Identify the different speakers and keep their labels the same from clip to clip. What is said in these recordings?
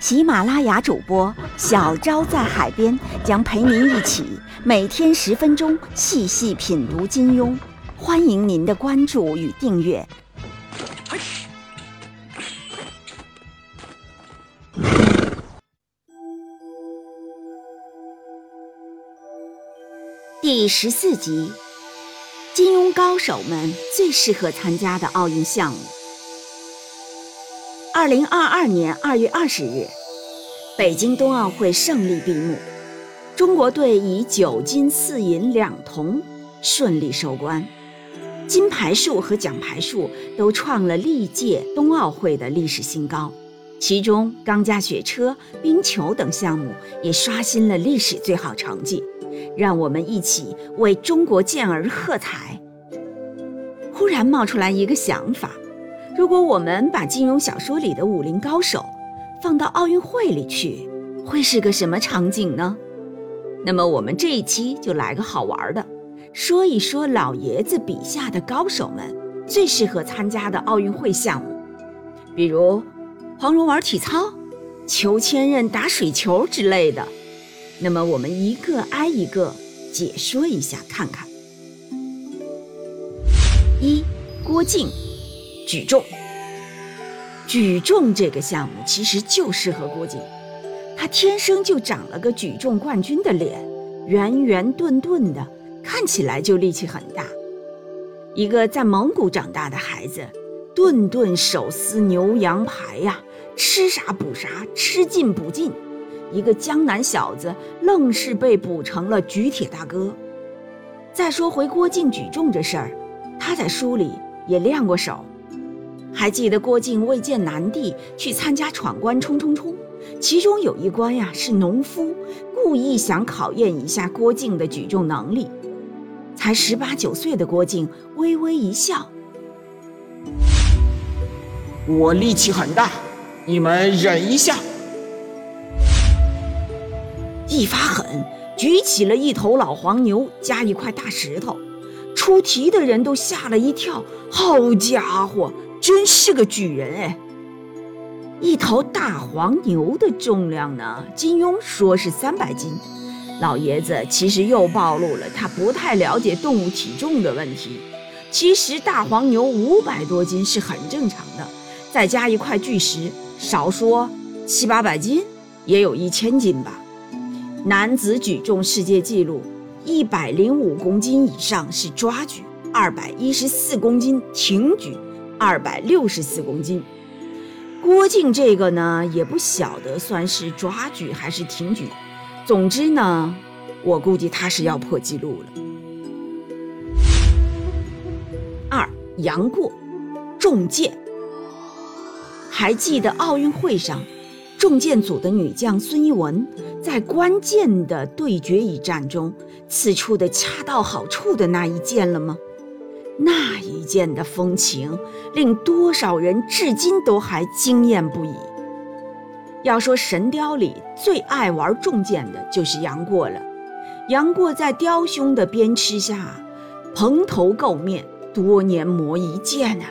Speaker 1: 喜马拉雅主播小昭在海边将陪您一起每天十分钟细细品读金庸，欢迎您的关注与订阅。第十四集：金庸高手们最适合参加的奥运项目。二零二二年二月二十日，北京冬奥会胜利闭幕，中国队以九金四银两铜顺利收官，金牌数和奖牌数都创了历届冬奥会的历史新高，其中钢架雪车、冰球等项目也刷新了历史最好成绩，让我们一起为中国健儿喝彩。忽然冒出来一个想法。如果我们把金庸小说里的武林高手放到奥运会里去，会是个什么场景呢？那么我们这一期就来个好玩的，说一说老爷子笔下的高手们最适合参加的奥运会项目，比如黄蓉玩体操、裘千仞打水球之类的。那么我们一个挨一个解说一下看看。一郭靖。举重，举重这个项目其实就适合郭靖，他天生就长了个举重冠军的脸，圆圆钝钝的，看起来就力气很大。一个在蒙古长大的孩子，顿顿手撕牛羊排呀，吃啥补啥，吃进补进，一个江南小子愣是被补成了举铁大哥。再说回郭靖举重这事儿，他在书里也练过手。还记得郭靖未见南帝去参加闯关冲冲冲，其中有一关呀是农夫故意想考验一下郭靖的举重能力。才十八九岁的郭靖微微一笑：“
Speaker 2: 我力气很大，你们忍一下。”
Speaker 1: 一发狠，举起了一头老黄牛加一块大石头，出题的人都吓了一跳。好家伙！真是个巨人哎！一头大黄牛的重量呢？金庸说是三百斤，老爷子其实又暴露了他不太了解动物体重的问题。其实大黄牛五百多斤是很正常的，再加一块巨石，少说七八百斤，也有一千斤吧。男子举重世界纪录，一百零五公斤以上是抓举，二百一十四公斤挺举。二百六十四公斤，郭靖这个呢也不晓得算是抓举还是挺举，总之呢，我估计他是要破纪录了。二杨过，重剑，还记得奥运会上重剑组的女将孙一文在关键的对决一战中刺出的恰到好处的那一剑了吗？那一剑的风情，令多少人至今都还惊艳不已。要说《神雕》里最爱玩重剑的，就是杨过了。杨过在雕兄的鞭笞下，蓬头垢面，多年磨一剑啊！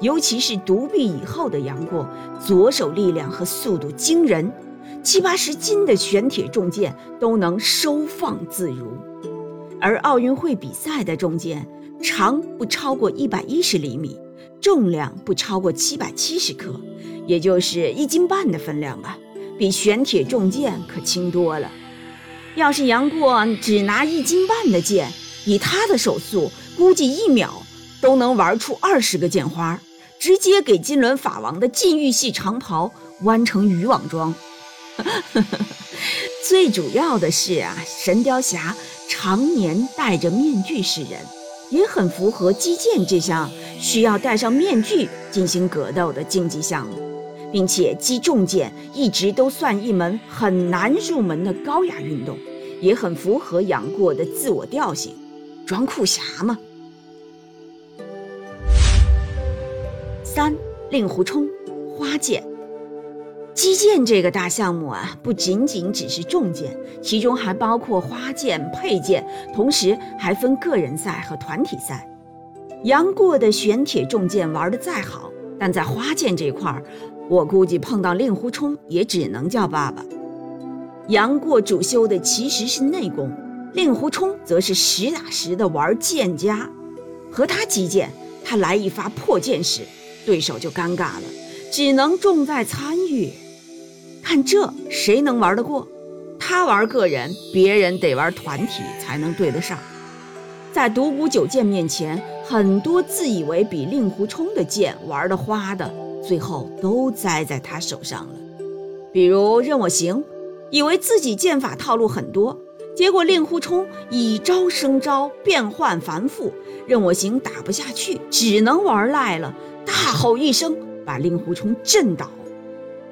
Speaker 1: 尤其是独臂以后的杨过，左手力量和速度惊人，七八十斤的玄铁重剑都能收放自如。而奥运会比赛的重剑。长不超过一百一十厘米，重量不超过七百七十克，也就是一斤半的分量吧，比玄铁重剑可轻多了。要是杨过只拿一斤半的剑，以他的手速，估计一秒都能玩出二十个剑花，直接给金轮法王的禁欲系长袍弯成渔网装。最主要的是啊，神雕侠常年戴着面具示人。也很符合击剑这项需要戴上面具进行格斗的竞技项目，并且击重剑一直都算一门很难入门的高雅运动，也很符合杨过的自我调性，装酷侠嘛。三令狐冲，花剑。击剑这个大项目啊，不仅仅只是重剑，其中还包括花剑、佩剑，同时还分个人赛和团体赛。杨过的玄铁重剑玩得再好，但在花剑这块儿，我估计碰到令狐冲也只能叫爸爸。杨过主修的其实是内功，令狐冲则是实打实的玩剑家。和他击剑，他来一发破剑时，对手就尴尬了，只能重在参与。看这谁能玩得过？他玩个人，别人得玩团体才能对得上。在独孤九剑面前，很多自以为比令狐冲的剑玩得花的，最后都栽在他手上了。比如任我行，以为自己剑法套路很多，结果令狐冲以招生招，变幻繁复，任我行打不下去，只能玩赖了，大吼一声，把令狐冲震倒。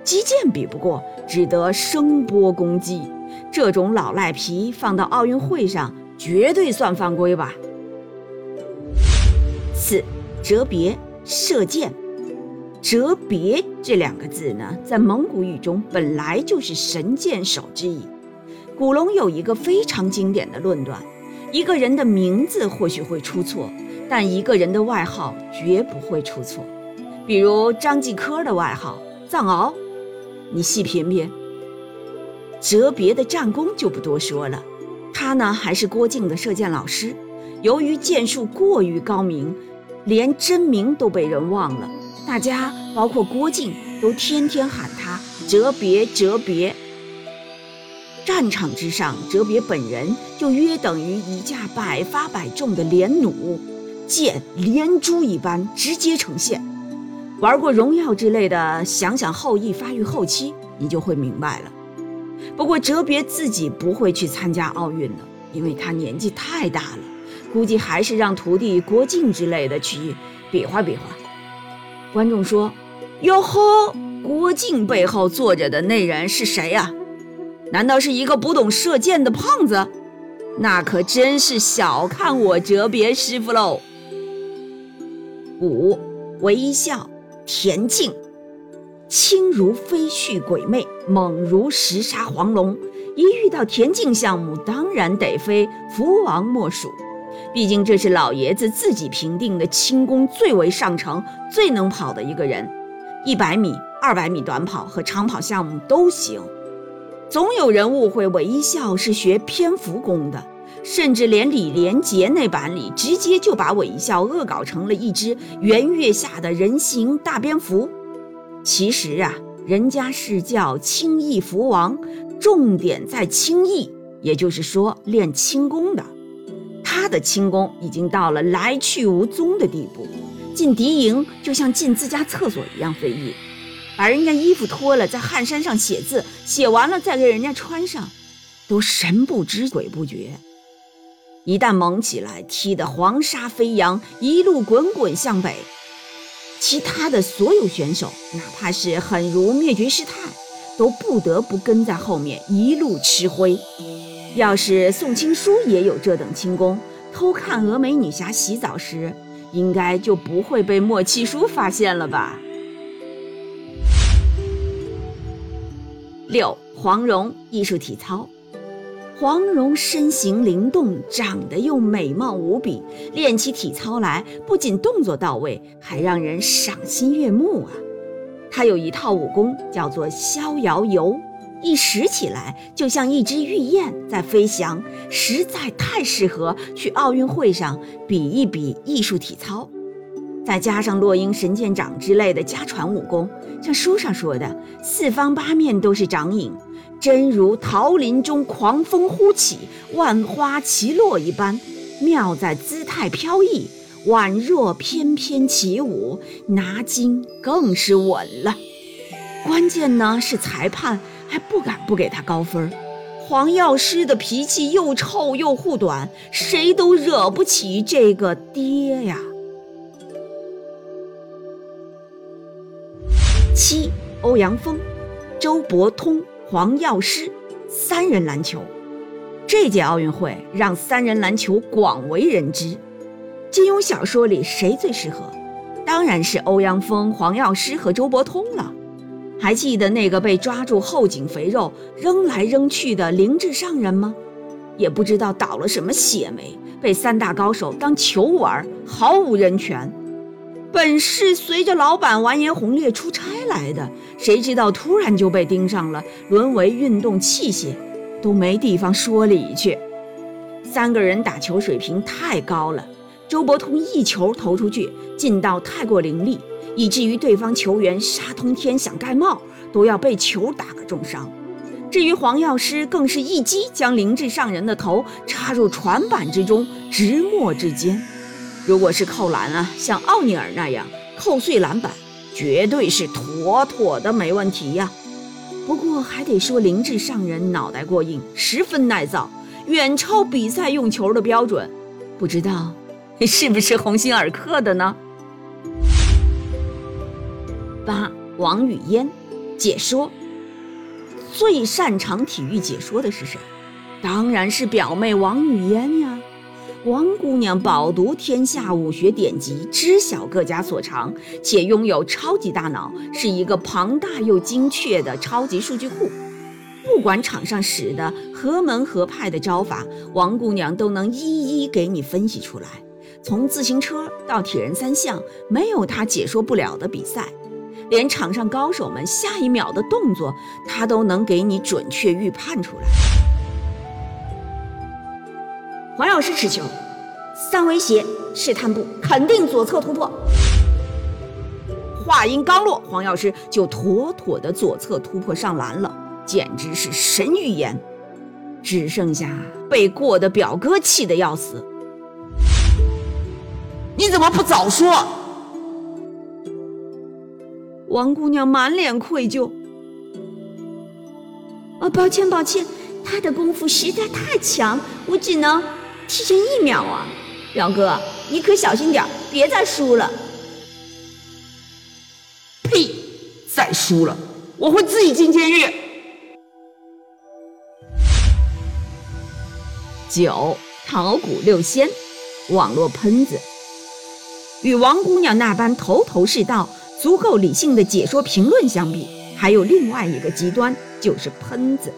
Speaker 1: 击剑比不过，只得声波攻击。这种老赖皮放到奥运会上，绝对算犯规吧。四折别射箭，折别这两个字呢，在蒙古语中本来就是神箭手之意。古龙有一个非常经典的论断：一个人的名字或许会出错，但一个人的外号绝不会出错。比如张继科的外号藏獒。你细品品，哲别的战功就不多说了。他呢还是郭靖的射箭老师，由于箭术过于高明，连真名都被人忘了。大家包括郭靖都天天喊他哲别哲别。战场之上，哲别本人就约等于一架百发百中的连弩，箭连珠一般直接呈现。玩过荣耀之类的，想想后羿发育后期，你就会明白了。不过哲别自己不会去参加奥运的，因为他年纪太大了，估计还是让徒弟郭靖之类的去比划比划。观众说：“哟呵，郭靖背后坐着的那人是谁呀？难道是一个不懂射箭的胖子？那可真是小看我哲别师傅喽。”五微笑。田径，轻如飞絮鬼魅，猛如石沙黄龙。一遇到田径项目，当然得非福王莫属。毕竟这是老爷子自己评定的轻功最为上乘、最能跑的一个人。一百米、二百米短跑和长跑项目都行。总有人误会韦一笑是学蝙蝠功的。甚至连李连杰那版里，直接就把韦一笑恶搞成了一只圆月下的人形大蝙蝠。其实啊，人家是叫轻易蝠王，重点在轻易，也就是说练轻功的。他的轻功已经到了来去无踪的地步，进敌营就像进自家厕所一样随意，把人家衣服脱了，在汗衫上写字，写完了再给人家穿上，都神不知鬼不觉。一旦猛起来，踢得黄沙飞扬，一路滚滚向北。其他的所有选手，哪怕是狠如灭绝师太，都不得不跟在后面一路吃灰。要是宋青书也有这等轻功，偷看峨眉女侠洗澡时，应该就不会被莫七叔发现了吧？六黄蓉艺术体操。黄蓉身形灵动，长得又美貌无比，练起体操来不仅动作到位，还让人赏心悦目啊！她有一套武功叫做逍遥游，一使起来就像一只玉燕在飞翔，实在太适合去奥运会上比一比艺术体操。再加上落英神剑掌之类的家传武功，像书上说的，四方八面都是掌影。真如桃林中狂风忽起，万花齐落一般，妙在姿态飘逸，宛若翩翩起舞，拿金更是稳了。关键呢是裁判还不敢不给他高分。黄药师的脾气又臭又护短，谁都惹不起这个爹呀。七欧阳锋、周伯通、黄药师三人篮球。这届奥运会让三人篮球广为人知。金庸小说里谁最适合？当然是欧阳锋、黄药师和周伯通了。还记得那个被抓住后颈肥肉扔来扔去的灵智上人吗？也不知道倒了什么血霉，被三大高手当球玩，毫无人权。本是随着老板完颜洪烈出差来的，谁知道突然就被盯上了，沦为运动器械，都没地方说理去。三个人打球水平太高了，周伯通一球投出去，劲道太过凌厉，以至于对方球员杀通天想盖帽，都要被球打个重伤。至于黄药师，更是一击将灵智上人的头插入船板之中，直没至坚。如果是扣篮啊，像奥尼尔那样扣碎篮板，绝对是妥妥的没问题呀。不过还得说灵智上人脑袋过硬，十分耐造，远超比赛用球的标准。不知道是不是鸿星尔克的呢？八王语嫣解说。最擅长体育解说的是谁？当然是表妹王语嫣呀。王姑娘饱读天下武学典籍，知晓各家所长，且拥有超级大脑，是一个庞大又精确的超级数据库。不管场上使的何门何派的招法，王姑娘都能一一给你分析出来。从自行车到铁人三项，没有她解说不了的比赛。连场上高手们下一秒的动作，她都能给你准确预判出来。黄药师持球，三威胁试探步，肯定左侧突破。话音刚落，黄药师就妥妥的左侧突破上篮了，简直是神预言。只剩下被过的表哥气得要死。
Speaker 2: 你怎么不早说？
Speaker 1: 王姑娘满脸愧疚。
Speaker 3: 哦，抱歉抱歉，他的功夫实在太强，我只能提前一秒啊。表哥，你可小心点，别再输了。
Speaker 2: 呸！再输了，我会自己进监狱。
Speaker 1: 九桃谷六仙，网络喷子，与王姑娘那般头头是道。足够理性的解说评论相比，还有另外一个极端，就是喷子。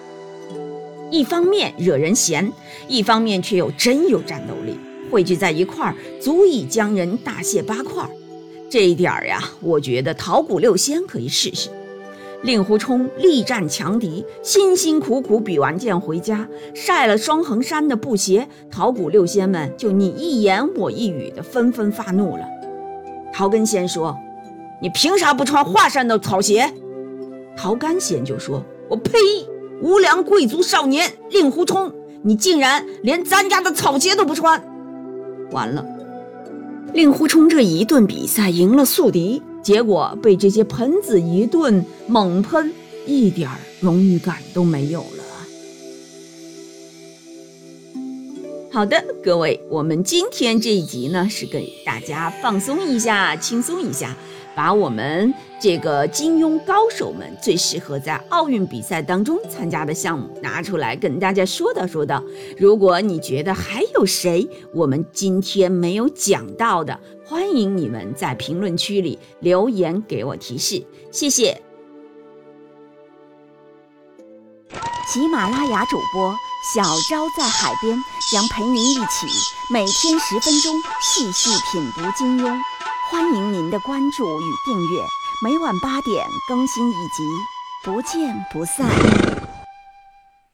Speaker 1: 一方面惹人嫌，一方面却又真有战斗力，汇聚在一块儿，足以将人大卸八块。这一点儿呀，我觉得桃谷六仙可以试试。令狐冲力战强敌，辛辛苦苦比完剑回家，晒了双横山的布鞋，桃谷六仙们就你一言我一语的纷纷发怒了。桃根仙说。你凭啥不穿华山的草鞋？桃干仙就说：“我呸！无良贵族少年令狐冲，你竟然连咱家的草鞋都不穿！”完了，令狐冲这一顿比赛赢了宿敌，结果被这些喷子一顿猛喷，一点荣誉感都没有了。好的，各位，我们今天这一集呢，是给大家放松一下，轻松一下。把我们这个金庸高手们最适合在奥运比赛当中参加的项目拿出来跟大家说道说道。如果你觉得还有谁我们今天没有讲到的，欢迎你们在评论区里留言给我提示，谢谢。
Speaker 4: 喜马拉雅主播小昭在海边将陪您一起每天十分钟细细品读金庸。欢迎您的关注与订阅，每晚八点更新一集，不见不散。